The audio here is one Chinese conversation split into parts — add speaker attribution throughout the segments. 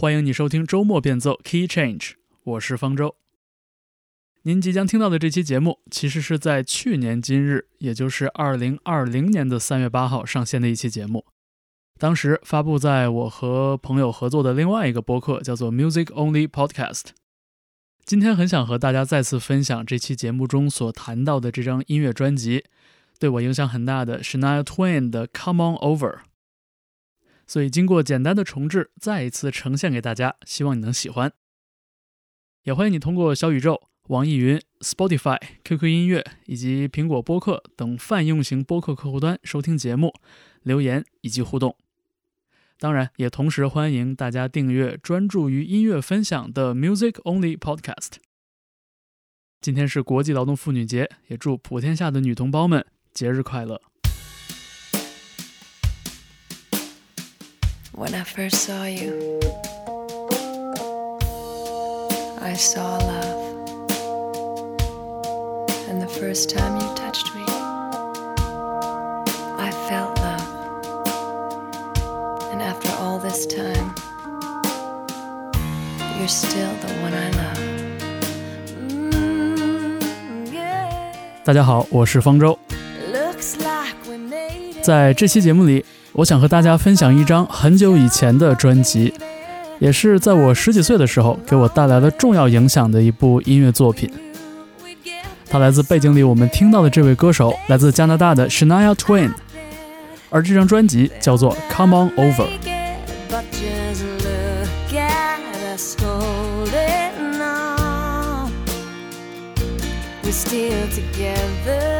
Speaker 1: 欢迎你收听周末变奏 Key Change，我是方舟。您即将听到的这期节目，其实是在去年今日，也就是二零二零年的三月八号上线的一期节目。当时发布在我和朋友合作的另外一个播客，叫做 Music Only Podcast。今天很想和大家再次分享这期节目中所谈到的这张音乐专辑，对我影响很大的 Shania Twain 的《Come On Over》。所以经过简单的重置，再一次呈现给大家，希望你能喜欢。也欢迎你通过小宇宙、网易云、Spotify、QQ 音乐以及苹果播客等泛用型播客客户端收听节目、留言以及互动。当然，也同时欢迎大家订阅专注于音乐分享的 Music Only Podcast。今天是国际劳动妇女节，也祝普天下的女同胞们节日快乐。
Speaker 2: When I first saw you, I saw love. And the first time you touched me, I felt love. And after all this time, you're still the one I love. Mm, yeah.
Speaker 1: 大家好，我是方舟。
Speaker 2: Looks like we made it.
Speaker 1: 在这期节目里， 我想和大家分享一张很久以前的专辑，也是在我十几岁的时候给我带来了重要影响的一部音乐作品。它来自背景里我们听到的这位歌手，来自加拿大的 Shania Twain，而这张专辑叫做《Come On Over。
Speaker 2: We're Still Together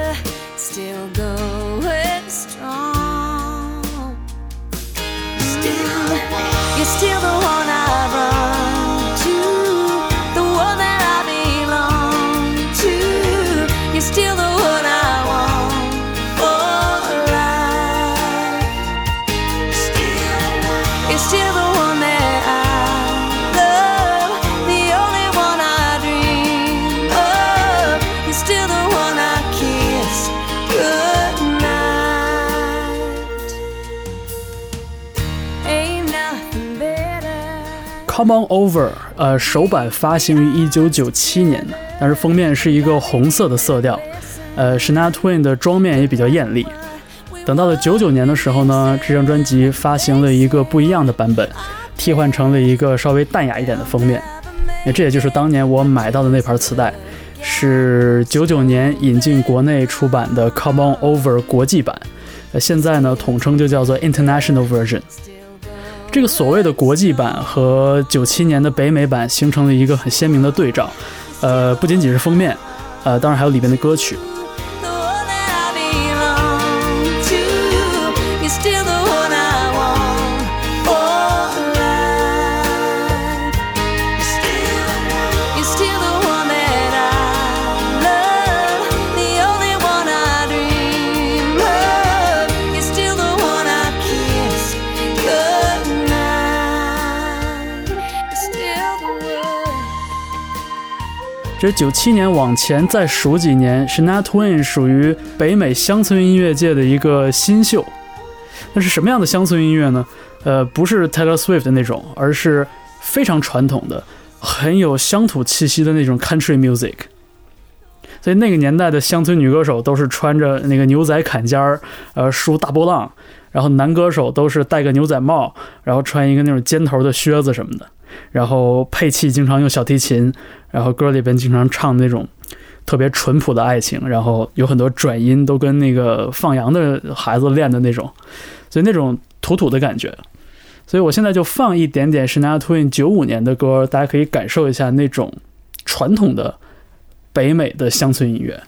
Speaker 1: Come On Over，呃，首版发行于一九九七年，但是封面是一个红色的色调，呃，Shania Twain 的妆面也比较艳丽。等到了九九年的时候呢，这张专辑发行了一个不一样的版本，替换成了一个稍微淡雅一点的封面。那这也就是当年我买到的那盘磁带，是九九年引进国内出版的 Come On Over 国际版，呃，现在呢统称就叫做 International Version。这个所谓的国际版和九七年的北美版形成了一个很鲜明的对照，呃，不仅仅是封面，呃，当然还有里面的歌曲。这九七年往前再数几年 s h a n a Twain 属于北美乡村音乐界的一个新秀。那是什么样的乡村音乐呢？呃，不是 Taylor Swift 的那种，而是非常传统的、很有乡土气息的那种 country music。所以那个年代的乡村女歌手都是穿着那个牛仔坎肩儿，呃，梳大波浪，然后男歌手都是戴个牛仔帽，然后穿一个那种尖头的靴子什么的，然后配器经常用小提琴，然后歌里边经常唱那种特别淳朴的爱情，然后有很多转音都跟那个放羊的孩子练的那种，所以那种土土的感觉。所以我现在就放一点点 Shania Twain 九五年的歌，大家可以感受一下那种传统的北美的乡村音乐。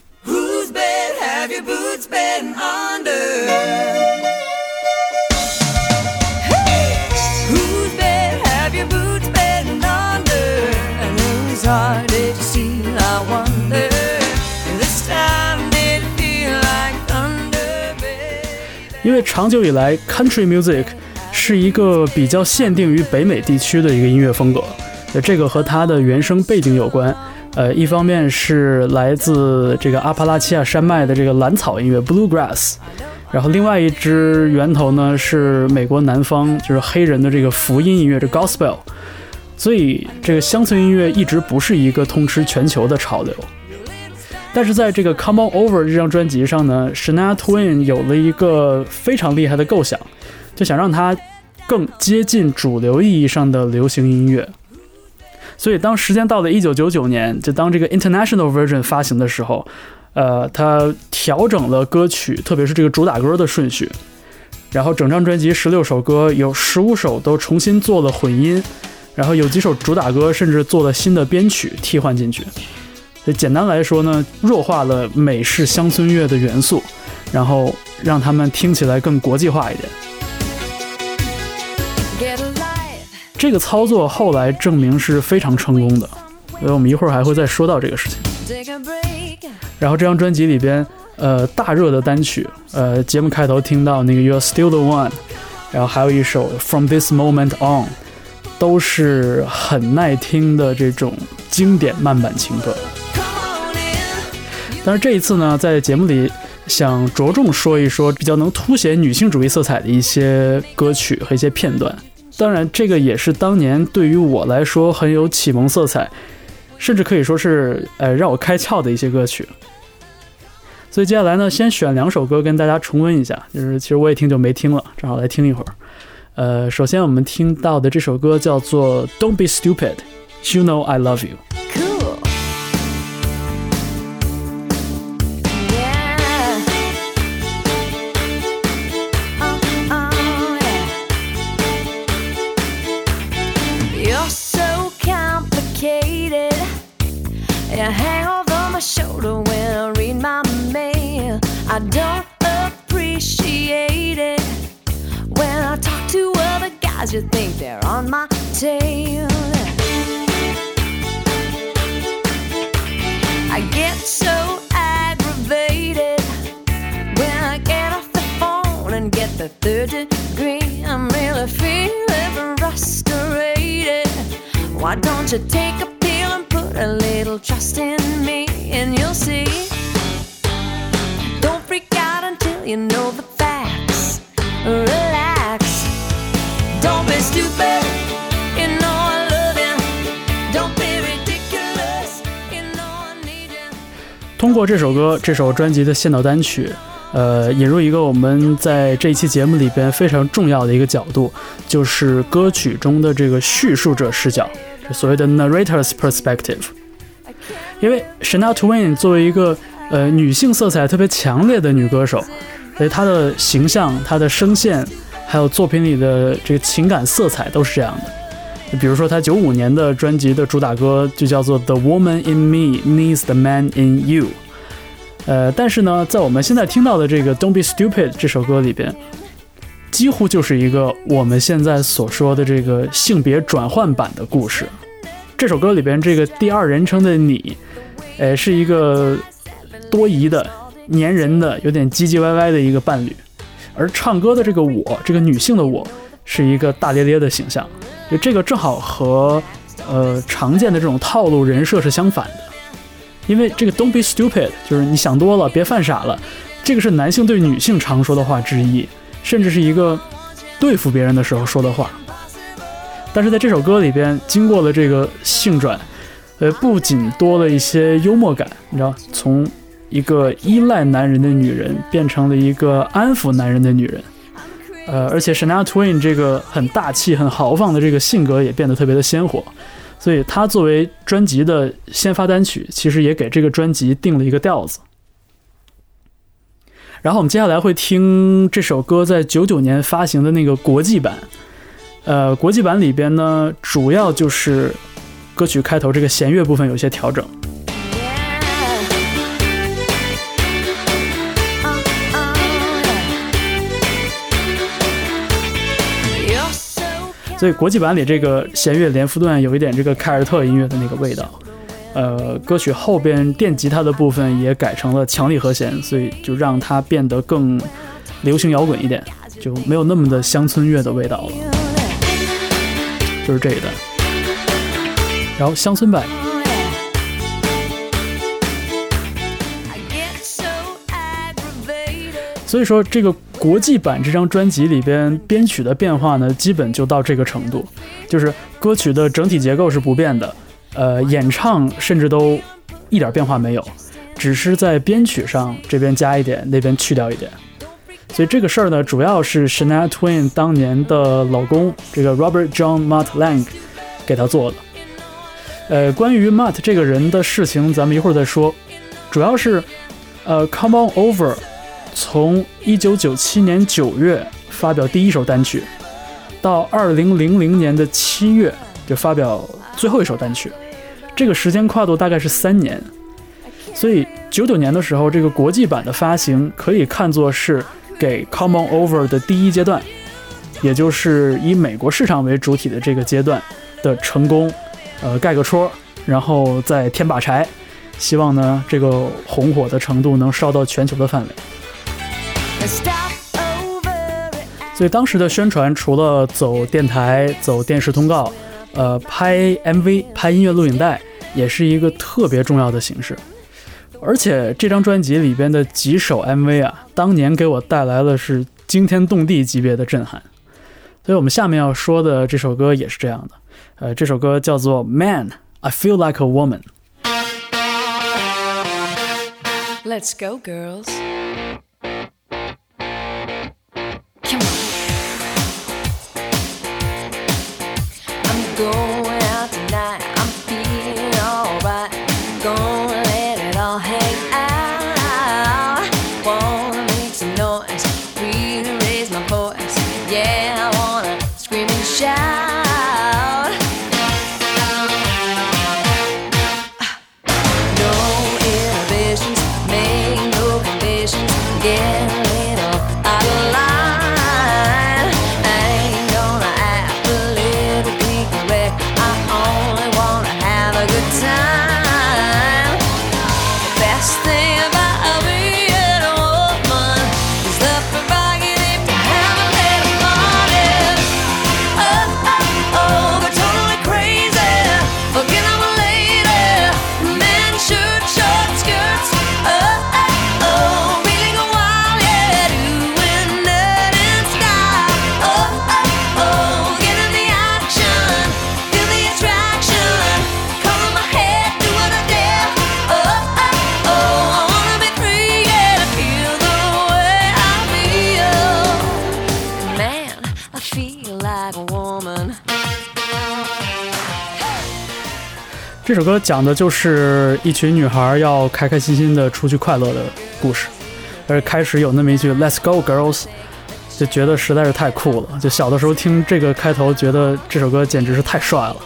Speaker 1: 因为长久以来，country music 是一个比较限定于北美地区的一个音乐风格，这个和它的原生背景有关。呃，一方面是来自这个阿帕拉契亚山脉的这个蓝草音乐 （bluegrass），然后另外一支源头呢是美国南方，就是黑人的这个福音音乐，这 gospel。所以这个乡村音乐一直不是一个通吃全球的潮流。但是在这个《Come On Over》这张专辑上呢，Shania Twain 有了一个非常厉害的构想，就想让它更接近主流意义上的流行音乐。所以当时间到了1999年，就当这个 International Version 发行的时候，呃，他调整了歌曲，特别是这个主打歌的顺序，然后整张专辑十六首歌有十五首都重新做了混音，然后有几首主打歌甚至做了新的编曲替换进去。所以简单来说呢，弱化了美式乡村乐的元素，然后让他们听起来更国际化一点。这个操作后来证明是非常成功的，所以我们一会儿还会再说到这个事情。然后这张专辑里边，呃，大热的单曲，呃，节目开头听到那个 You're Still the One，然后还有一首 From This Moment On，都是很耐听的这种经典慢板情歌。但是这一次呢，在节目里想着重说一说比较能凸显女性主义色彩的一些歌曲和一些片段。当然，这个也是当年对于我来说很有启蒙色彩，甚至可以说是呃让我开窍的一些歌曲。所以接下来呢，先选两首歌跟大家重温一下，就是其实我也挺久没听了，正好来听一会儿。呃，首先我们听到的这首歌叫做《Don't Be Stupid》，You Know I Love You。
Speaker 2: Third degree. I'm really feeling frustrated. Why don't you take a pill and put a little trust in me and you'll see? Don't freak out until you know the facts. Relax. Don't be stupid. You know I love you. Don't be ridiculous. You know I need you.
Speaker 1: 通过这首歌，这首专辑的先导单曲，呃，引入一个我们在这一期节目里边非常重要的一个角度，就是歌曲中的这个叙述者视角，这所谓的 narrator's perspective。因为 Shania Twain 作为一个呃女性色彩特别强烈的女歌手，所以她的形象、她的声线，还有作品里的这个情感色彩都是这样的。比如说，她九五年的专辑的主打歌就叫做《The Woman in Me Needs the Man in You》。呃，但是呢，在我们现在听到的这个《Don't Be Stupid》这首歌里边，几乎就是一个我们现在所说的这个性别转换版的故事。这首歌里边这个第二人称的你，呃，是一个多疑的、粘人的、有点唧唧歪歪的一个伴侣，而唱歌的这个我，这个女性的我，是一个大咧咧的形象。就这个正好和呃常见的这种套路人设是相反的。因为这个 "Don't be stupid" 就是你想多了，别犯傻了，这个是男性对女性常说的话之一，甚至是一个对付别人的时候说的话。但是在这首歌里边，经过了这个性转，呃，不仅多了一些幽默感，你知道，从一个依赖男人的女人变成了一个安抚男人的女人，呃，而且 Shania Twain 这个很大气、很豪放的这个性格也变得特别的鲜活。所以它作为专辑的先发单曲，其实也给这个专辑定了一个调子。然后我们接下来会听这首歌在九九年发行的那个国际版，呃，国际版里边呢，主要就是歌曲开头这个弦乐部分有些调整。所以国际版里这个弦乐连复段有一点这个凯尔特音乐的那个味道。呃，歌曲后边电吉他的部分也改成了强力和弦，所以就让它变得更流行摇滚一点，就没有那么的乡村乐的味道了。就是这一段。然后乡村版.所以说，这个国际版这张专辑里边编曲的变化呢，基本就到这个程度，就是歌曲的整体结构是不变的，呃，演唱甚至都一点变化没有，只是在编曲上这边加一点，那边去掉一点。所以这个事儿呢，主要是 Shania Twain 当年的老公这个 Robert John Matt Lang 给他做的。呃，关于 Matt 这个人的事情，咱们一会儿再说。主要是，呃，《Come On Over》从1997年9月发表第一首单曲，到2000年的7月就发表最后一首单曲，这个时间跨度大概是三年。所以99年的时候，这个国际版的发行可以看作是给《Come On Over》的第一阶段，也就是以美国市场为主体的这个阶段的成功。呃，盖个戳，然后再添把柴，希望呢这个红火的程度能烧到全球的范围。所以当时的宣传除了走电台、走电视通告，呃，拍 MV、拍音乐录影带，也是一个特别重要的形式。而且这张专辑里边的几首 MV 啊，当年给我带来了是惊天动地级别的震撼。所以我们下面要说的这首歌也是这样的。呃，这首歌叫做《Man I Feel Like a Woman》。
Speaker 2: Let's go, girls.
Speaker 1: 这首歌讲的就是一群女孩要开开心心的出去快乐的故事，而开始有那么一句 “Let's go, girls”，就觉得实在是太酷了。就小的时候听这个开头，觉得这首歌简直是太帅了。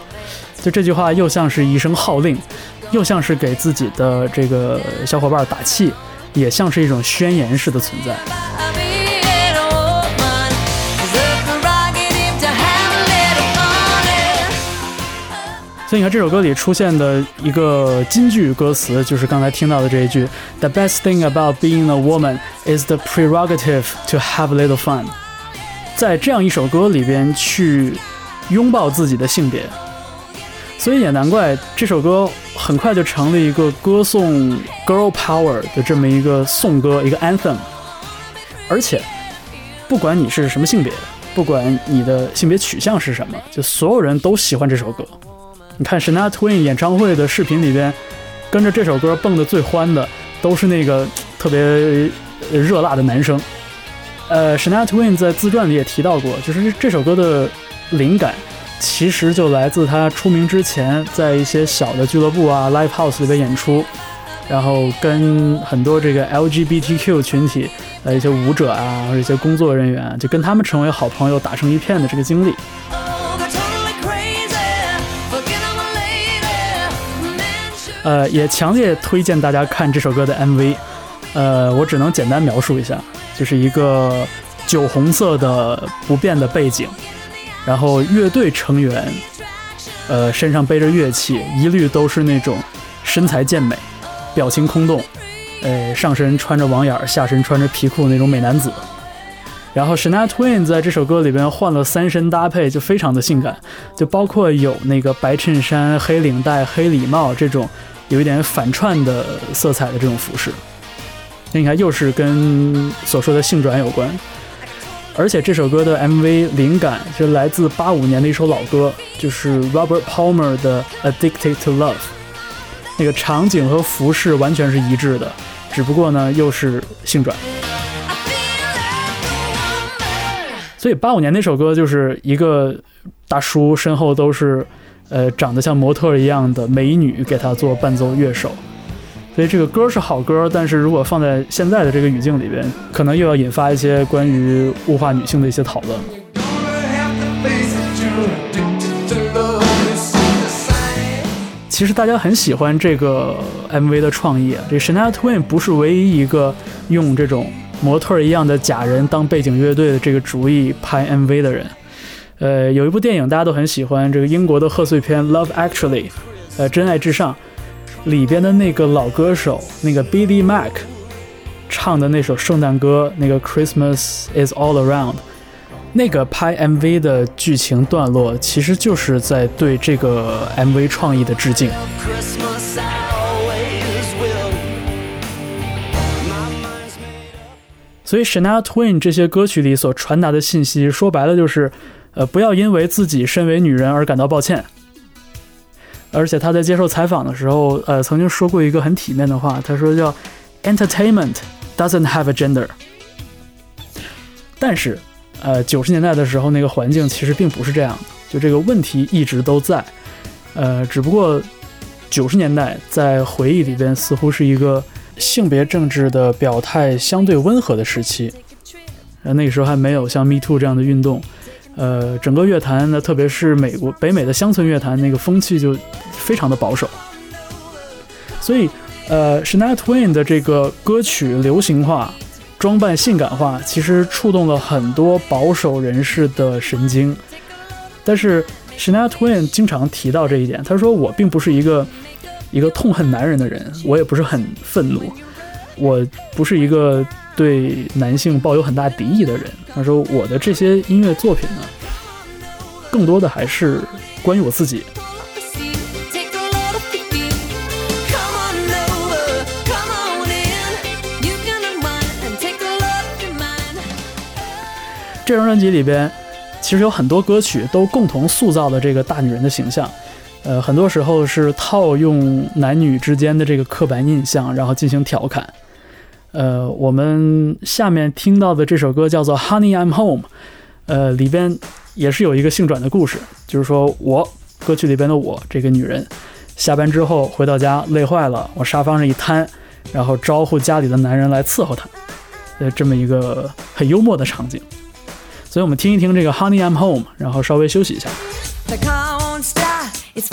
Speaker 1: 就这句话又像是一声号令，又像是给自己的这个小伙伴打气，也像是一种宣言式的存在。所以你看这首歌里出现的一个金句歌词，就是刚才听到的这一句：“The best thing about being a woman is the prerogative to have a little fun。”在这样一首歌里边去拥抱自己的性别，所以也难怪这首歌很快就成了一个歌颂 girl power 的这么一个颂歌，一个 anthem。而且，不管你是什么性别，不管你的性别取向是什么，就所有人都喜欢这首歌。你看 Shania Twain 演唱会的视频里边，跟着这首歌蹦得最欢的都是那个特别热辣的男生。呃，Shania Twain 在自传里也提到过，就是这首歌的灵感其实就来自他出名之前，在一些小的俱乐部啊、live house 里边演出，然后跟很多这个 LGBTQ 群体呃一些舞者啊，或者一些工作人员，就跟他们成为好朋友、打成一片的这个经历。呃，也强烈推荐大家看这首歌的 MV。呃，我只能简单描述一下，就是一个酒红色的不变的背景，然后乐队成员，呃，身上背着乐器，一律都是那种身材健美、表情空洞，呃，上身穿着网眼，下身穿着皮裤那种美男子。然后 Shania Twain 在这首歌里边换了三身搭配，就非常的性感，就包括有那个白衬衫、黑领带、黑礼帽这种有一点反串的色彩的这种服饰。那你看，又是跟所说的性转有关。而且这首歌的 MV 灵感是来自八五年的一首老歌，就是 Robert Palmer 的《Addicted to Love》。那个场景和服饰完全是一致的，只不过呢又是性转。所以八五年那首歌就是一个大叔身后都是呃长得像模特一样的美女给他做伴奏乐手。所以这个歌是好歌，但是如果放在现在的这个语境里边，可能又要引发一些关于物化女性的一些讨论。其实大家很喜欢这个 MV 的创意啊，这 Shania Twain 不是唯一一个用这种模特一样的假人当背景乐队的这个主意拍 MV 的人。呃，有一部电影大家都很喜欢，这个英国的贺岁片《Love Actually》，呃，《真爱至上》里边的那个老歌手，那个 Billy Mac 唱的那首圣诞歌，那个 Christmas is all around。那个拍 MV 的剧情段落，其实就是在对这个 MV 创意的致敬。所以 Shania Twain 这些歌曲里所传达的信息，说白了就是，呃，不要因为自己身为女人而感到抱歉。而且他在接受采访的时候，呃，曾经说过一个很体面的话，他说叫 “Entertainment doesn't have a gender”。但是，呃，九十年代的时候，那个环境其实并不是这样的，就这个问题一直都在，呃，只不过九十年代在回忆里边似乎是一个性别政治的表态相对温和的时期，呃，那个时候还没有像 Me Too 这样的运动，呃，整个乐坛呢，特别是美国北美的乡村乐坛，那个风气就非常的保守，所以，呃，Shania Twain 的这个歌曲流行化、装扮性感化，其实触动了很多保守人士的神经，但是 Shania Twain 经常提到这一点，他说我并不是一个一个痛恨男人的人，我也不是很愤怒，我不是一个对男性抱有很大敌意的人。他说我的这些音乐作品呢，更多的还是关于我自己。这张专辑里边，其实有很多歌曲都共同塑造了这个大女人的形象。呃，很多时候是套用男女之间的这个刻板印象，然后进行调侃。呃，我们下面听到的这首歌叫做《Honey I'm Home》，呃，里边也是有一个性转的故事，就是说我歌曲里边的我这个女人，下班之后回到家累坏了，往沙发上一瘫，然后招呼家里的男人来伺候她，呃，这么一个很幽默的场景。所以我们听一听这个《Honey I'm Home》，然后稍微休息一下。
Speaker 2: The car won't start, it's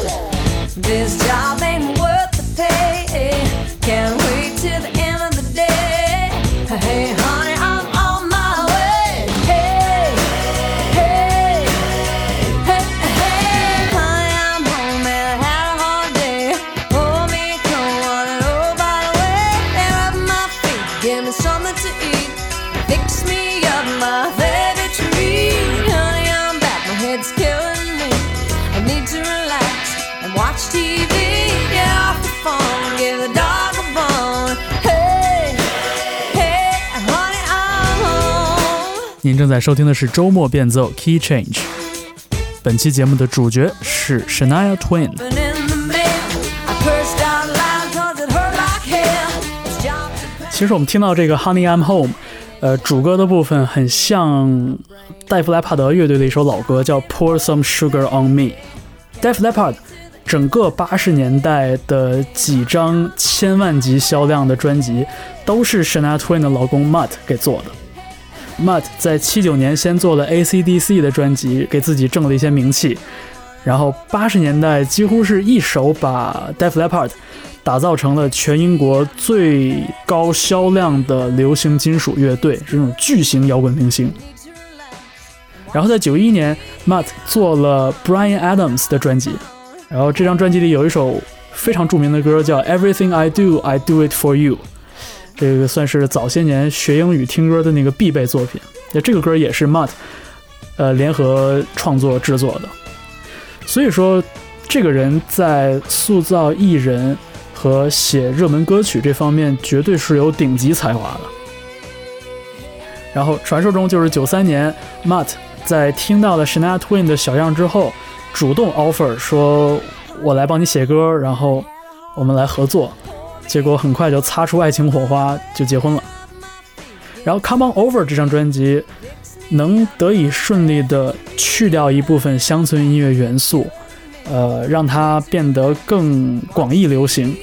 Speaker 1: Yeah. 正在收听的是周末变奏 Key Change。本期节目的主角是 Shania Twain。其实我们听到这个 Honey I'm Home，呃，主歌的部分很像戴夫莱帕德乐队的一首老歌，叫 Pour Some Sugar on Me。戴夫莱帕德整个八十年代的几张千万级销量的专辑，都是 Shania Twain 的老公 Matt 给做的。Mutt 在七九年先做了 AC/DC 的专辑，给自己挣了一些名气，然后八十年代几乎是一手把 Def Leppard 打造成了全英国最高销量的流行金属乐队，是那种巨型摇滚明星。然后在九一年，Mutt 做了 Brian Adams 的专辑，然后这张专辑里有一首非常著名的歌叫《Everything I Do, I Do It For You》，这个算是早些年学英语听歌的那个必备作品。那这个歌也是 Mutt 呃联合创作制作的，所以说这个人在塑造艺人和写热门歌曲这方面绝对是有顶级才华的。然后传说中就是九三年，Mutt 在听到了 Shania Twain 的小样之后，主动 offer 说：“我来帮你写歌，然后我们来合作。”结果很快就擦出爱情火花，就结婚了。然后《Come On Over》这张专辑能得以顺利的去掉一部分乡村音乐元素，呃，让它变得更广义流行。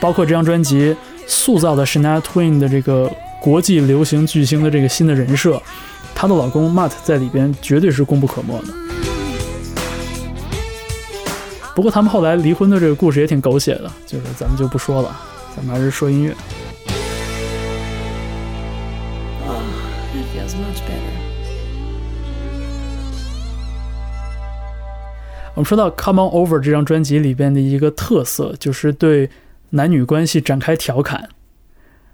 Speaker 1: 包括这张专辑塑造的 Shania Twain 的这个国际流行巨星的这个新的人设，她的老公 Matt 在里边绝对是功不可没的。不过他们后来离婚的这个故事也挺狗血的，就是咱们就不说了，咱们还是说音乐。
Speaker 3: Feels much better.
Speaker 1: 我们说到《Come On Over》这张专辑里边的一个特色，就是对男女关系展开调侃。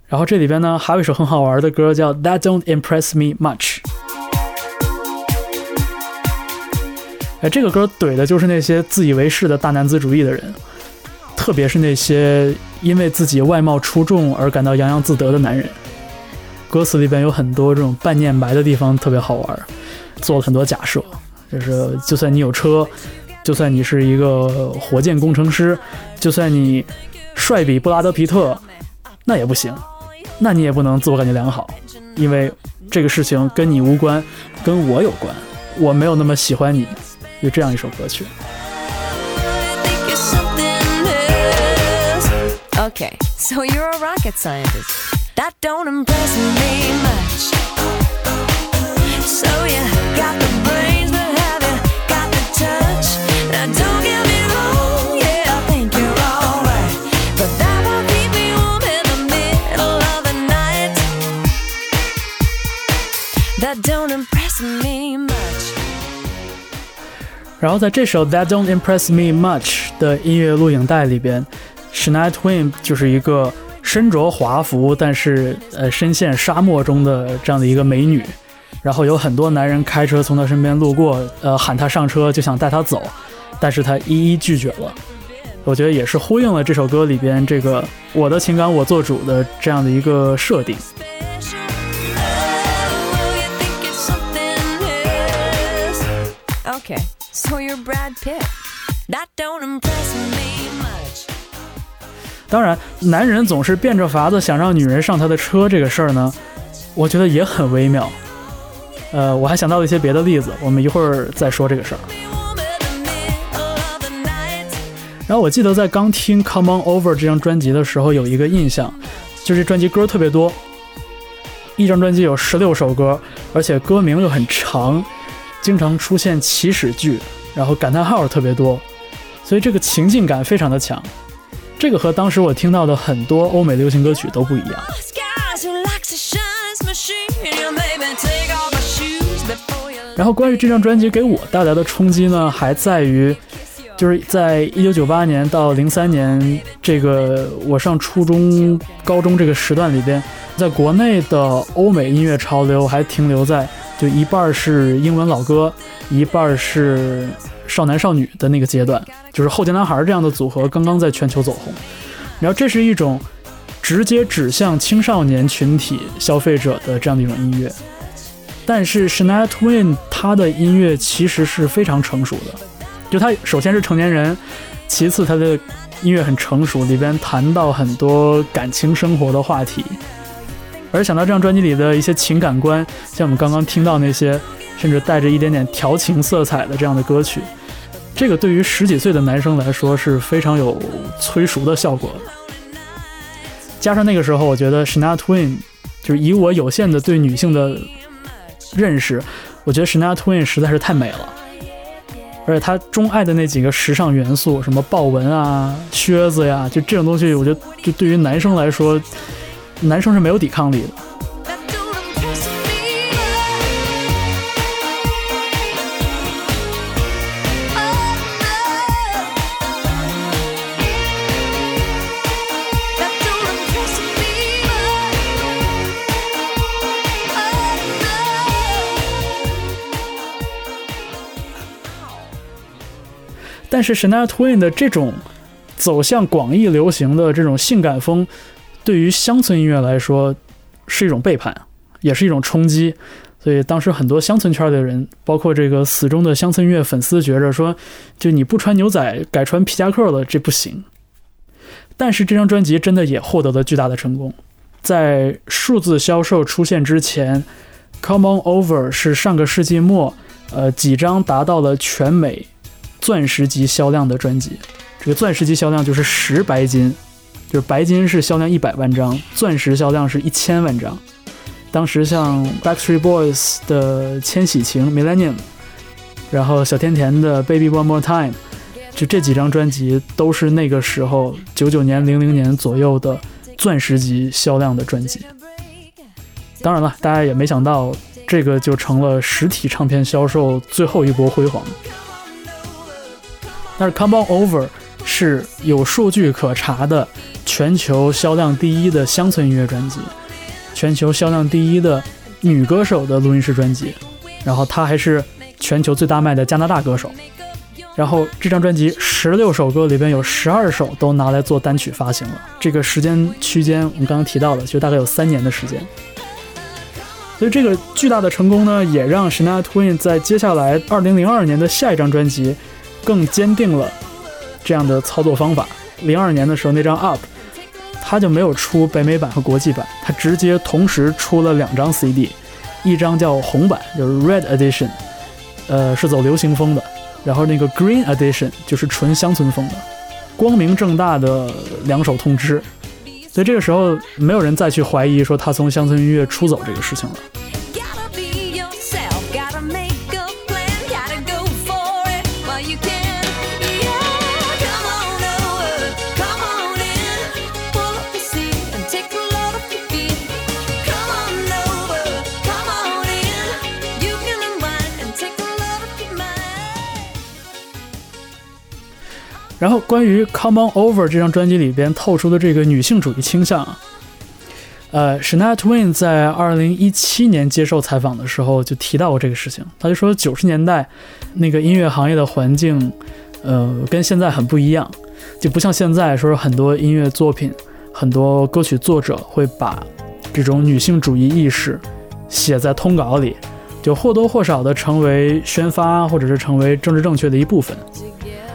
Speaker 1: 然后这里边呢，还有一首很好玩的歌，叫《That Don't Impress Me Much》。哎，这个歌怼的就是那些自以为是的大男子主义的人，特别是那些因为自己外貌出众而感到洋洋自得的男人。歌词里边有很多这种半念白的地方，特别好玩，做了很多假设，就是就算你有车，就算你是一个火箭工程师，就算你帅比布拉德皮特，那也不行，那你也不能自我感觉良好，因为这个事情跟你无关，跟我有关，我没有那么喜欢你，有这样一首歌曲。
Speaker 3: Okay, so you're a rocket scientist. That don't impress me much. So you got the brains, but have you got the touch? Now don't get me wrong, yeah, I think you're alright. But that won't keep me warm in the middle of the night. That don't impress me much.
Speaker 1: 然后在这首《That Don't Impress Me Much》的音乐录影带里边 ，Shania Twain 就是一个身着华服，但是呃深陷沙漠中的这样的一个美女。然后有很多男人开车从她身边路过，呃喊她上车就想带她走，但是她一一拒绝了。我觉得也是呼应了这首歌里边这个“我的情感我做主”的这样的一个设定。
Speaker 3: Okay, so you're Brad Pitt. That don't impress me.
Speaker 1: 当然，男人总是变着法子想让女人上他的车这个事儿呢，我觉得也很微妙。呃，我还想到了一些别的例子，我们一会儿再说这个事儿。然后我记得在刚听《Come On Over》这张专辑的时候，有一个印象，就是专辑歌特别多，一张专辑有十六首歌，而且歌名又很长，经常出现祈使句，然后感叹号特别多，所以这个情境感非常的强。这个和当时我听到的很多欧美流行歌曲都不一样。然后关于这张专辑给我带来的冲击呢，还在于，就是在一九九八年到零三年这个我上初中、高中这个时段里边，在国内的欧美音乐潮流还停留在就一半是英文老歌，一半是少男少女的那个阶段，就是后街男孩这样的组合刚刚在全球走红。然后这是一种直接指向青少年群体消费者的这样的一种音乐。但是 Shania Twain 她的音乐其实是非常成熟的，就她首先是成年人，其次她的音乐很成熟，里边谈到很多感情生活的话题。而想到这张专辑里的一些情感观，像我们刚刚听到那些甚至带着一点点调情色彩的这样的歌曲，这个对于十几岁的男生来说是非常有催熟的效果的。加上那个时候，我觉得 Shania Twain 就是以我有限的对女性的认识，我觉得 Shania Twain 实在是太美了。而且他钟爱的那几个时尚元素，什么豹纹啊、靴子呀，就这种东西，我觉得就对于男生来说，男生是没有抵抗力的。但是 Shania Twain 的这种走向广义流行的这种性感风，对于乡村音乐来说是一种背叛，也是一种冲击。所以当时很多乡村圈的人，包括这个死忠的乡村音乐粉丝，觉着说，就你不穿牛仔，改穿皮夹克了，这不行。但是这张专辑真的也获得了巨大的成功，在数字销售出现之前，《Come On Over》是上个世纪末，呃，几张达到了全美钻石级销量的专辑。这个钻石级销量就是十白金，就是白金是销量一百万张，钻石销量是一千万张。当时像 Backstreet Boys 的《千禧情》Millennium，然后小甜甜的《Baby One More Time》，就这几张专辑都是那个时候九九年、零零年左右的钻石级销量的专辑。当然了，大家也没想到，这个就成了实体唱片销售最后一波辉煌。但是《Come On Over》是有数据可查的全球销量第一的乡村音乐专辑，全球销量第一的女歌手的录音室专辑，然后她还是全球最大卖的加拿大歌手。然后这张专辑十六首歌里边有十二首都拿来做单曲发行了，这个时间区间我们刚刚提到了，就大概有三年的时间。所以这个巨大的成功呢，也让 Shania Twain 在接下来二零零二年的下一张专辑更坚定了这样的操作方法。零二年的时候那张 Up，他就没有出北美版和国际版，他直接同时出了两张 CD，一张叫红版，就是 Red Edition，呃，是走流行风的，然后那个 Green Edition 就是纯乡村风的，光明正大的两手通吃。所以这个时候，没有人再去怀疑说他从乡村音乐出走这个事情了。然后关于《Come On Over》这张专辑里边透出的这个女性主义倾向啊，呃，Shania Twain 在二零一七年接受采访的时候就提到过这个事情。他就说，九十年代那个音乐行业的环境，呃，跟现在很不一样，就不像现在说很多音乐作品，很多歌曲作者会把这种女性主义意识写在通稿里，就或多或少的成为宣发或者是成为政治正确的一部分。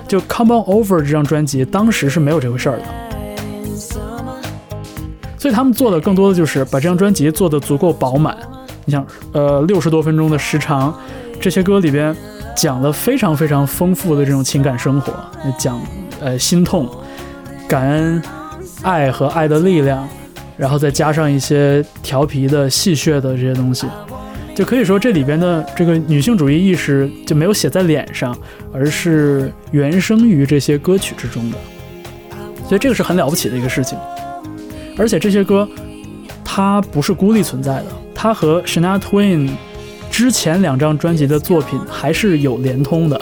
Speaker 1: 就《Come On Over》这张专辑，当时是没有这回事儿的，所以他们做的更多的就是把这张专辑做得足够饱满。你想，呃，六十多分钟的时长，这些歌里边讲了非常非常丰富的这种情感生活，讲呃心痛、感恩、爱和爱的力量，然后再加上一些调皮的、戏谑的这些东西，就可以说这里边的这个女性主义意识就没有写在脸上，而是原生于这些歌曲之中的。所以这个是很了不起的一个事情。而且这些歌，它不是孤立存在的，它和 Shania Twain 之前两张专辑的作品还是有连通的。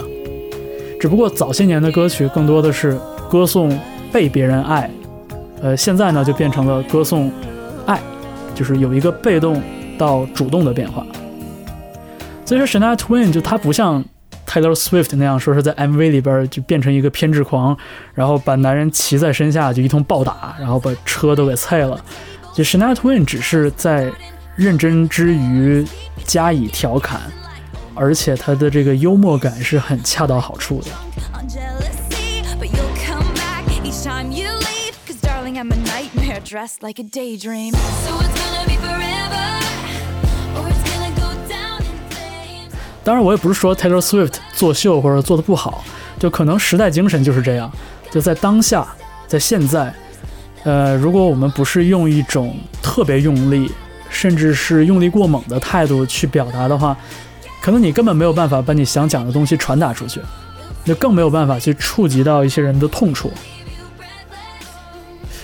Speaker 1: 只不过早些年的歌曲更多的是歌颂被别人爱，呃，现在呢就变成了歌颂爱，就是有一个被动到主动的变化。所以说 Shania Twain 就她不像 Taylor Swift 那样说是在 MV 里边就变成一个偏执狂，然后把男人骑在身下就一通暴打，然后把车都给碎了。就 Shania Twain 只是在认真之余加以调侃，而且她的这个幽默感是很恰到好处的。
Speaker 2: you'll come back each time you leave. Cause darling, I'm a nightmare dressed like a daydream. So it's gonna be forever,
Speaker 1: 当然，我也不是说 Taylor Swift 作秀或者做的不好，就可能时代精神就是这样，就在当下，在现在，呃，如果我们不是用一种特别用力，甚至是用力过猛的态度去表达的话，可能你根本没有办法把你想讲的东西传达出去。就更没有办法去触及到一些人的痛处。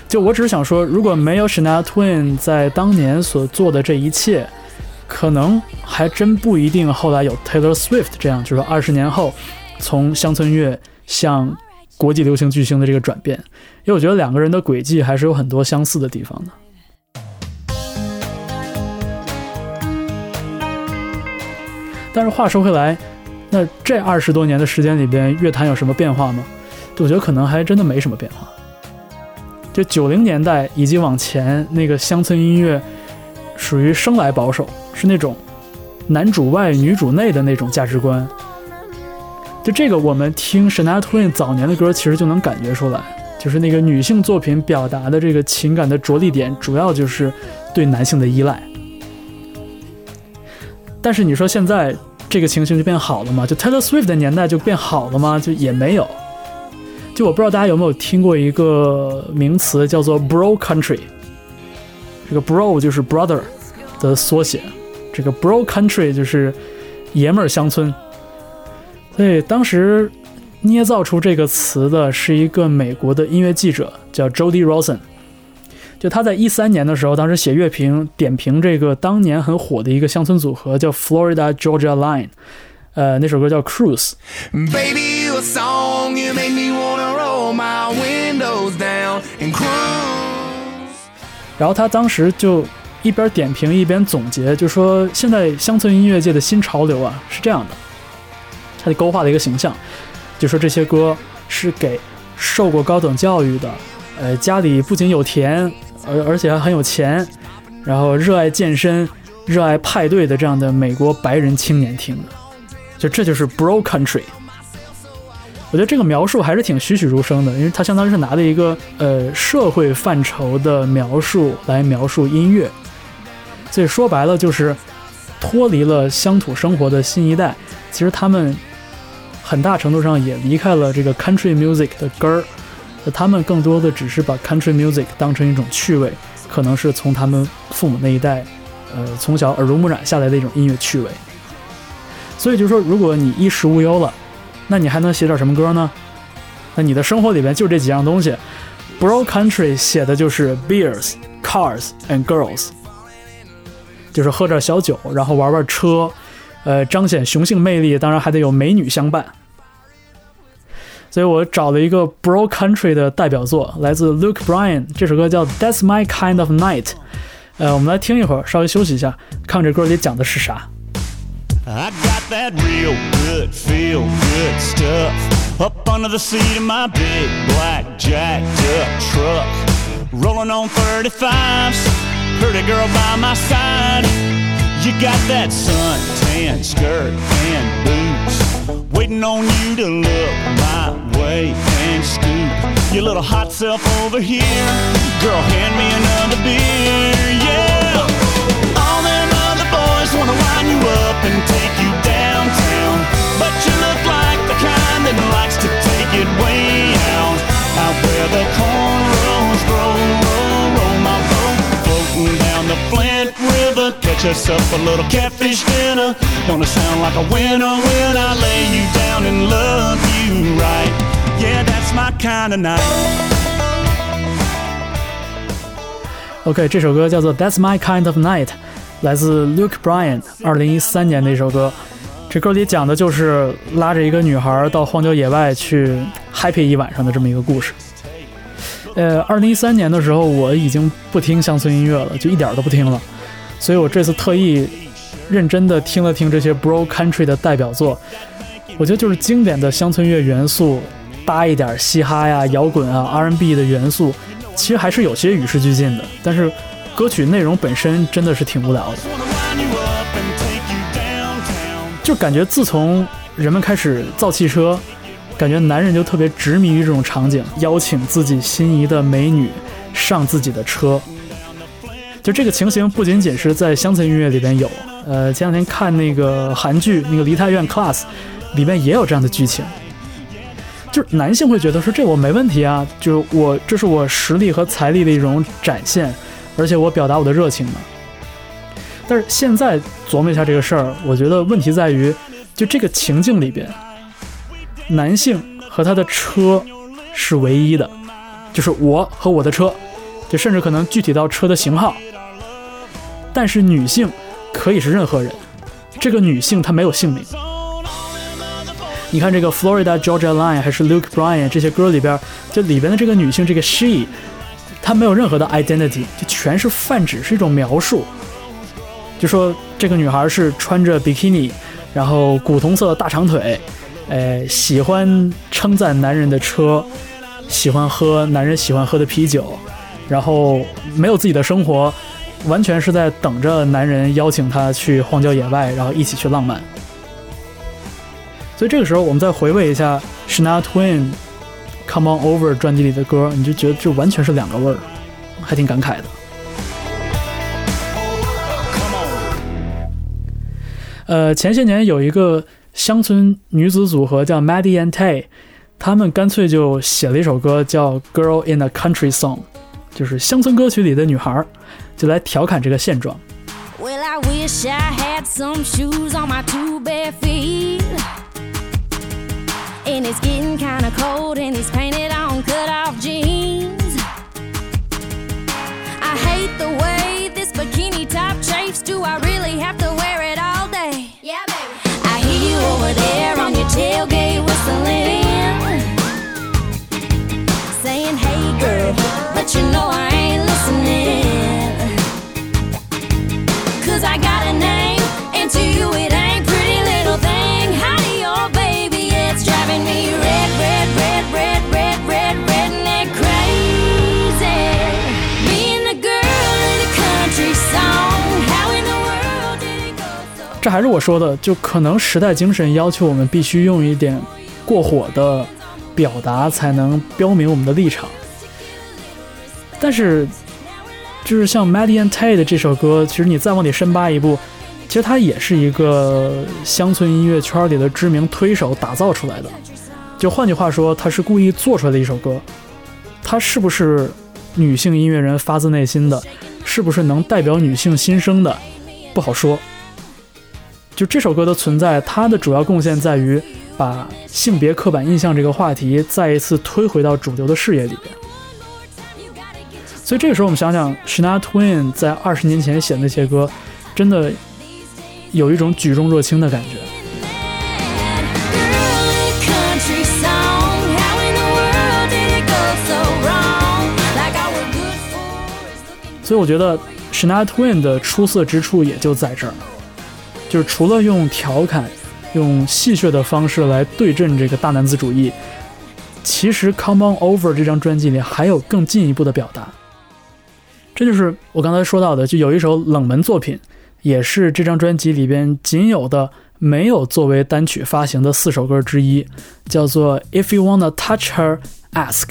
Speaker 1: 就我只是想说，如果没有 Shania Twain 在当年所做的这一切，可能还真不一定后来有 Taylor Swift 这样，就是说二十年后从乡村乐向国际流行巨星的这个转变。因为我觉得两个人的轨迹还是有很多相似的地方的。但是话说回来，那这二十多年的时间里边，乐坛有什么变化吗？我觉得可能还真的没什么变化。就九零年代以及往前，那个乡村音乐属于生来保守，是那种男主外女主内的那种价值观。就这个，我们听 Shania Twain 早年的歌，其实就能感觉出来，就是那个女性作品表达的这个情感的着力点，主要就是对男性的依赖。但是你说现在这个情形就变好了吗？就 Taylor Swift 的年代就变好了吗？就也没有。就我不知道大家有没有听过一个名词叫做 Bro Country，这个 Bro 就是 brother 的缩写，这个 Bro Country 就是爷们儿乡村。所以当时捏造出这个词的是一个美国的音乐记者，叫 Jody Rosen。就他在一三年的时候，当时写乐评点评这个当年很火的一个乡村组合，叫 Florida Georgia Line。呃，那首歌叫 Cruise。
Speaker 4: Baby,
Speaker 1: 然后他当时就一边点评一边总结，就说现在乡村音乐界的新潮流啊是这样的，他就勾画了一个形象，就说这些歌是给受过高等教育的，呃，家里不仅有田，而而且还很有钱，然后热爱健身、热爱派对的这样的美国白人青年听的，就这就是 Bro Country。我觉得这个描述还是挺栩栩如生的，因为它相当于是拿了一个呃社会范畴的描述来描述音乐，所以说白了就是脱离了乡土生活的新一代，其实他们很大程度上也离开了这个 country music 的根儿，他们更多的只是把 country music 当成一种趣味，可能是从他们父母那一代，呃从小耳濡目染下来的一种音乐趣味。所以就是说，如果你衣食无忧了，那你还能写点什么歌呢？那你的生活里边就这几样东西。Bro Country 写的就是 beers, cars and girls，就是喝点小酒，然后玩玩车，呃，彰显雄性魅力，当然还得有美女相伴。所以我找了一个 Bro Country 的代表作，来自 Luke Bryan，这首歌叫 That's My Kind of Night。呃，我们来听一会儿，稍微休息一下，看这歌里讲的是啥。
Speaker 5: I got that real good, feel good stuff up under the seat of my big black jacked up truck. Rolling on 35s, pretty girl by my side. You got that suntan skirt and boots, waiting on you to look my way and scoot your little hot self over here. Girl, hand me another beer, yeah. All them other boys wanna line you up and take you downtown that likes to take it way out. Out where the cornrows roll, roll, roll my boat. Floating down the Flint River, catch us up a little catfish dinner. Gonna sound like a winner when I lay you down and love you right. Yeah, that's my kind of night.
Speaker 1: OK，这首歌叫做《That's My Kind of Night》，来自 Luke Bryan，二零一三年的一首歌。 这歌里讲的就是拉着一个女孩到荒郊野外去 happy 一晚上的这么一个故事。呃，二零一三年的时候，我已经不听乡村音乐了，就一点都不听了。所以我这次特意认真的听了听这些 Bro Country 的代表作，我觉得就是经典的乡村乐元素，搭一点嘻哈呀、摇滚啊、R&B 的元素，其实还是有些与时俱进的。但是歌曲内容本身真的是挺无聊的。就感觉自从人们开始造汽车，感觉男人就特别执迷于这种场景，邀请自己心仪的美女上自己的车。就这个情形不仅仅是在乡村音乐里边有，呃，前两天看那个韩剧那个《梨泰院 Class》，里面也有这样的剧情。就是男性会觉得说这我没问题啊，就是我这是我实力和财力的一种展现，而且我表达我的热情嘛。但是现在琢磨一下这个事儿，我觉得问题在于，就这个情境里边，男性和他的车是唯一的，就是我和我的车，就甚至可能具体到车的型号。但是女性可以是任何人，这个女性她没有姓名。你看这个 Florida Georgia Line 还是 Luke Bryan 这些歌里边，就里边的这个女性这个 she，她没有任何的 identity，就全是泛指，是一种描述。就说这个女孩是穿着比基尼，然后古铜色大长腿，呃，喜欢称赞男人的车，喜欢喝男人喜欢喝的啤酒，然后没有自己的生活，完全是在等着男人邀请她去荒郊野外，然后一起去浪漫。所以这个时候，我们再回味一下 Shania Twain《Come On Over》专辑里的歌，你就觉得这完全是两个味儿，还挺感慨的。呃，前些年有一个乡村女子组合叫 Maddie and Tay，他们干脆就写了一首歌叫《Girl in a Country Song》，就是乡村歌曲里的女孩儿，就来调侃这个现状。
Speaker 6: Well, I wish I had some shoes on my two bare feet. And it's getting kinda cold in these painted on cut off jeans. Tailgate whistling. Saying, hey girl, but you know I ain't listening. Cause I got a name,
Speaker 1: 这还是我说的，就可能时代精神要求我们必须用一点过火的表达，才能标明我们的立场。但是，就是像 Maddie and Tay 的这首歌，其实你再往里深扒一步，其实它也是一个乡村音乐圈里的知名推手打造出来的。就换句话说，他是故意做出来的一首歌。它是不是女性音乐人发自内心的，是不是能代表女性心声的，不好说。就这首歌的存在，它的主要贡献在于把性别刻板印象这个话题再一次推回到主流的视野里边。所以这个时候，我们想想 s h i n a Twin 在二十年前写那些歌，真的有一种举重若轻的感觉。所以我觉得 s h i n a Twin 的出色之处也就在这儿。就是除了用调侃、用戏谑的方式来对阵这个大男子主义，其实《Come On Over》这张专辑里还有更进一步的表达。这就是我刚才说到的，就有一首冷门作品，也是这张专辑里边仅有的没有作为单曲发行的四首歌之一，叫做《If You Wanna Touch Her, Ask》。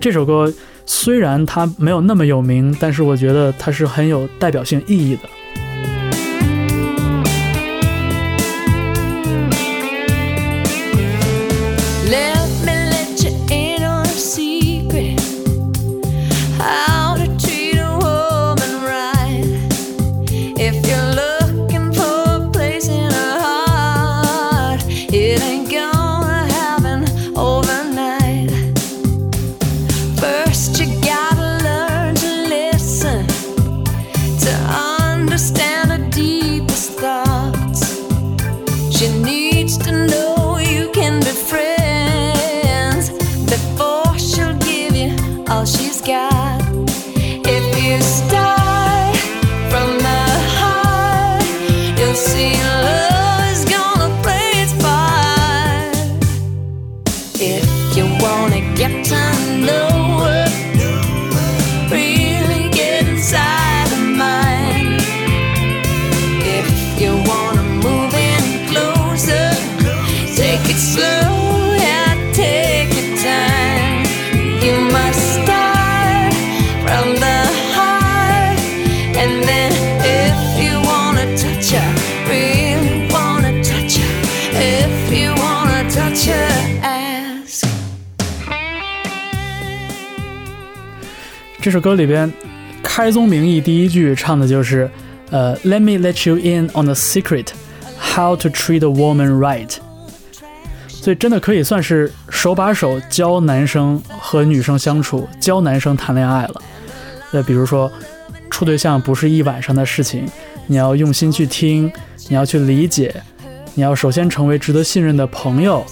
Speaker 1: 这首歌虽然它没有那么有名，但是我觉得它是很有代表性意义的。这里边，开宗明义第一句唱的就是，呃，Let me let you in on a secret, how to treat a woman right。所以真的可以算是手把手教男生和女生相处，教男生谈恋爱了。呃，比如说处对象不是一晚上的事情，你要用心去听，你要去理解，你要首先成为值得信任的朋友，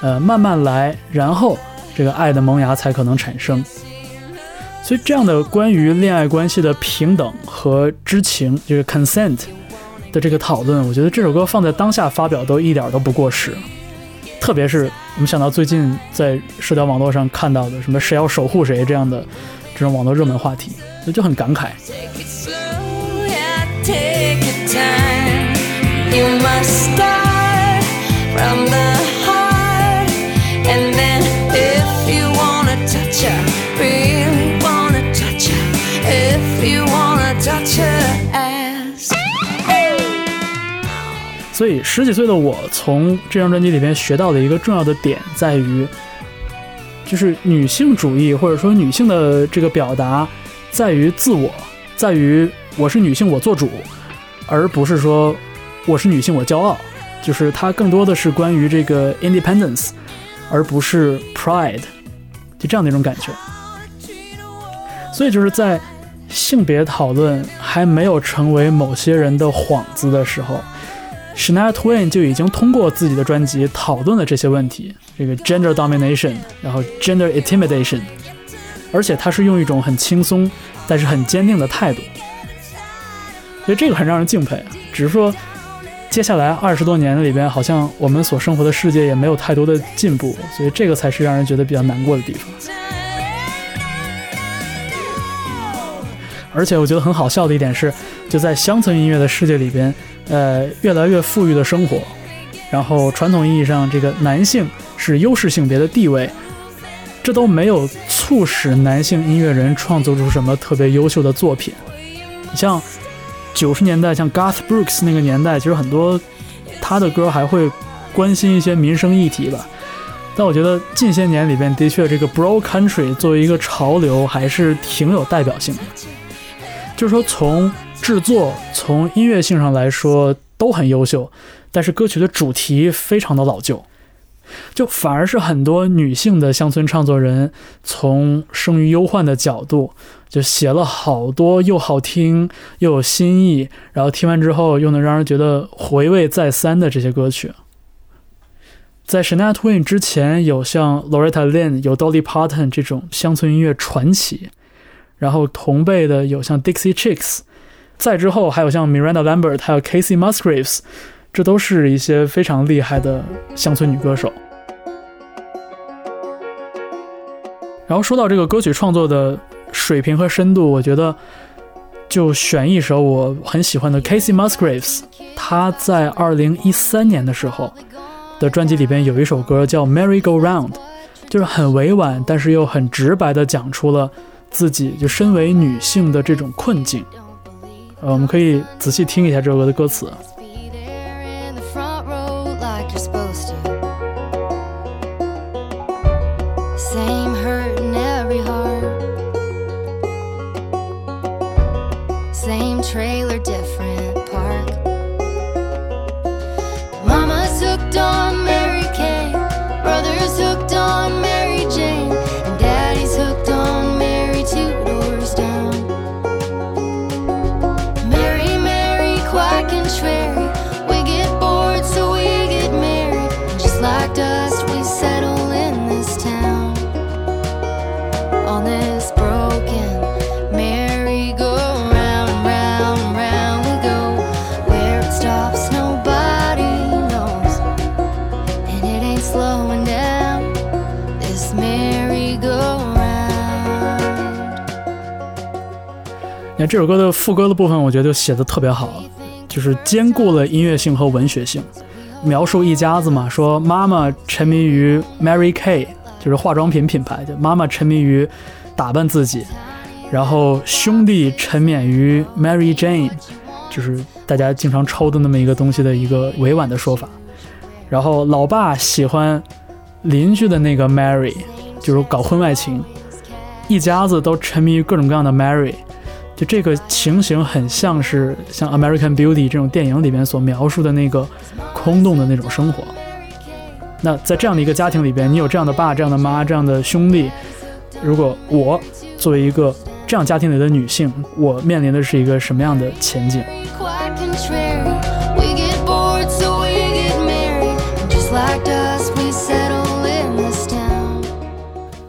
Speaker 1: 呃，慢慢来，然后这个爱的萌芽才可能产生。所以这样的关于恋爱关系的平等和知情，这个 consent 的这个讨论，我觉得这首歌放在当下发表都一点都不过时。特别是我们想到最近在社交网络上看到的什么“谁要守护谁”这样的这种网络热门话题，所以就很感慨。所以十几岁的我从这张专辑里边学到的一个重要的点在于，就是女性主义或者说女性的这个表达，在于自我，在于我是女性我做主，而不是说我是女性我骄傲，就是它更多的是关于这个 independence，而不是 pride，就这样的一种感觉。所以就是在性别讨论还没有成为某些人的幌子的时候。Shania Twain 就已经通过自己的专辑讨论了这些问题，这个 gender domination，然后 gender intimidation，而且他是用一种很轻松但是很坚定的态度，所以这个很让人敬佩。只是说，接下来二十多年里边，好像我们所生活的世界也没有太多的进步，所以这个才是让人觉得比较难过的地方。而且我觉得很好笑的一点是，就在乡村音乐的世界里边，呃，越来越富裕的生活，然后传统意义上这个男性是优势性别的地位，这都没有促使男性音乐人创作出什么特别优秀的作品。你像九十年代，像 Garth Brooks 那个年代，其实很多他的歌还会关心一些民生议题吧。但我觉得近些年里边，的确这个 Bro Country 作为一个潮流，还是挺有代表性的。就是说，从制作、从音乐性上来说都很优秀，但是歌曲的主题非常的老旧，就反而是很多女性的乡村创作人从生于忧患的角度，就写了好多又好听又有新意，然后听完之后又能让人觉得回味再三的这些歌曲。在 Shania Twain 之前，有像 Loretta Lynn、有 Dolly Parton 这种乡村音乐传奇。然后同辈的有像 Dixie Chicks，再之后还有像 Miranda Lambert，还有 Casey Musgraves，这都是一些非常厉害的乡村女歌手。然后说到这个歌曲创作的水平和深度，我觉得就选一首我很喜欢的 Casey Musgraves，他在二零一三年的时候的专辑里边有一首歌叫 Merry Go Round，就是很委婉，但是又很直白的讲出了。自己就身为女性的这种困境，呃，我们可以仔细听一下这首歌的歌词。这首歌的副歌的部分，我觉得就写的特别好，就是兼顾了音乐性和文学性，描述一家子嘛，说妈妈沉迷于 Mary Kay，就是化妆品品牌，就妈妈沉迷于打扮自己，然后兄弟沉湎于 Mary Jane，就是大家经常抽的那么一个东西的一个委婉的说法，然后老爸喜欢邻居的那个 Mary，就是搞婚外情，一家子都沉迷于各种各样的 Mary。就这个情形很像是像《American Beauty》这种电影里面所描述的那个空洞的那种生活。那在这样的一个家庭里边，你有这样的爸、这样的妈、这样的兄弟，如果我作为一个这样家庭里的女性，我面临的是一个什么样的前景.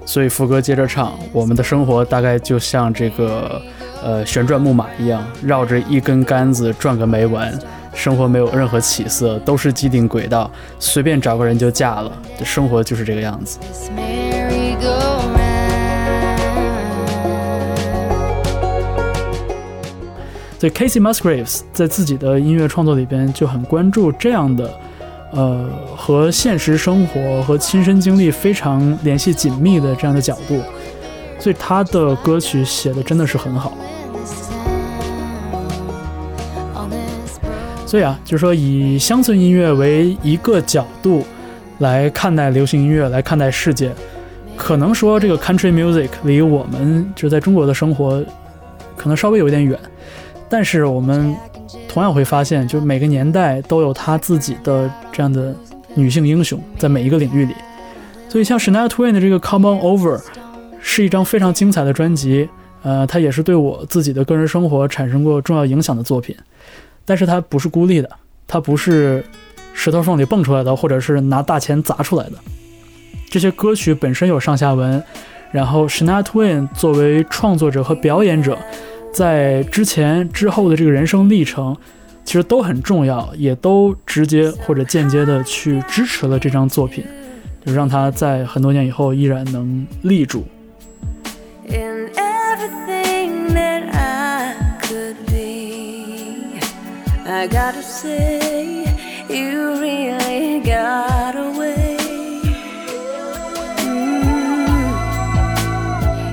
Speaker 1: 所以副歌接着唱，我们的生活大概就像这个呃旋转木马一样，绕着一根杆子转个没完。生活没有任何起色，都是既定轨道，随便找个人就嫁了，这生活就是这个样子。
Speaker 2: This merry-go-round.
Speaker 1: 所以 Casey Musgraves 在自己的音乐创作里边就很关注这样的，呃，和现实生活和亲身经历非常联系紧密的这样的角度，所以他的歌曲写的真的是很好。对啊，就是说以乡村音乐为一个角度来看待流行音乐，来看待世界，可能说这个 country music 离我们就在中国的生活可能稍微有点远，但是我们同样会发现，就是每个年代都有他自己的这样的女性英雄，在每一个领域里。所以像 Shania Twain 的这个 Come On Over 是一张非常精彩的专辑，呃，它也是对我自己的个人生活产生过重要影响的作品。但是它不是孤立的，它不是石头缝里蹦出来的，或者是拿大钱砸出来的。这些歌曲本身有上下文，然后 s h a n a Twain 作为创作者和表演者，在之前之后的这个人生历程，其实都很重要，也都直接或者间接的去支持了这张作品，就让他在很多年以后依然能立住。
Speaker 3: I gotta say, you really got away.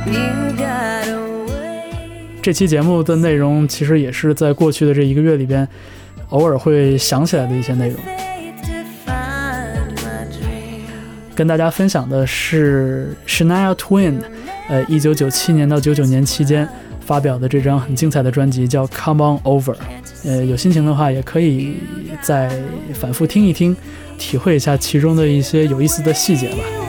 Speaker 3: You got away.
Speaker 1: 这期节目的内容其实也是在过去的这一个月里边，偶尔会想起来的一些内容。跟大家分享的是 Shania Twain，呃，一九九七年到九九年期间发表的这张很精彩的专辑叫《Come On Over》。呃，有心情的话，也可以再反复听一听，体会一下其中的一些有意思的细节吧。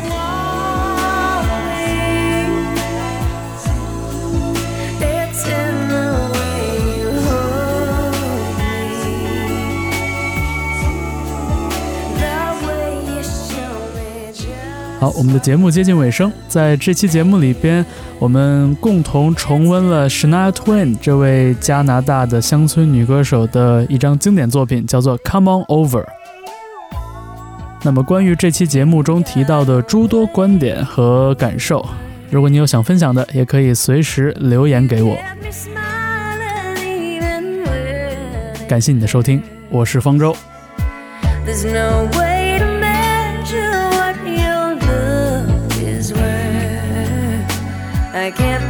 Speaker 1: 好，我们的节目接近尾声，在这期节目里边，我们共同重温了 Shania Twain 这位加拿大的乡村女歌手的一张经典作品，叫做《Come On Over》。那么，关于这期节目中提到的诸多观点和感受，如果你有想分享的，也可以随时留言给我。
Speaker 3: Let me smile and even when
Speaker 1: 感谢你的收听，我是方舟，
Speaker 3: I can't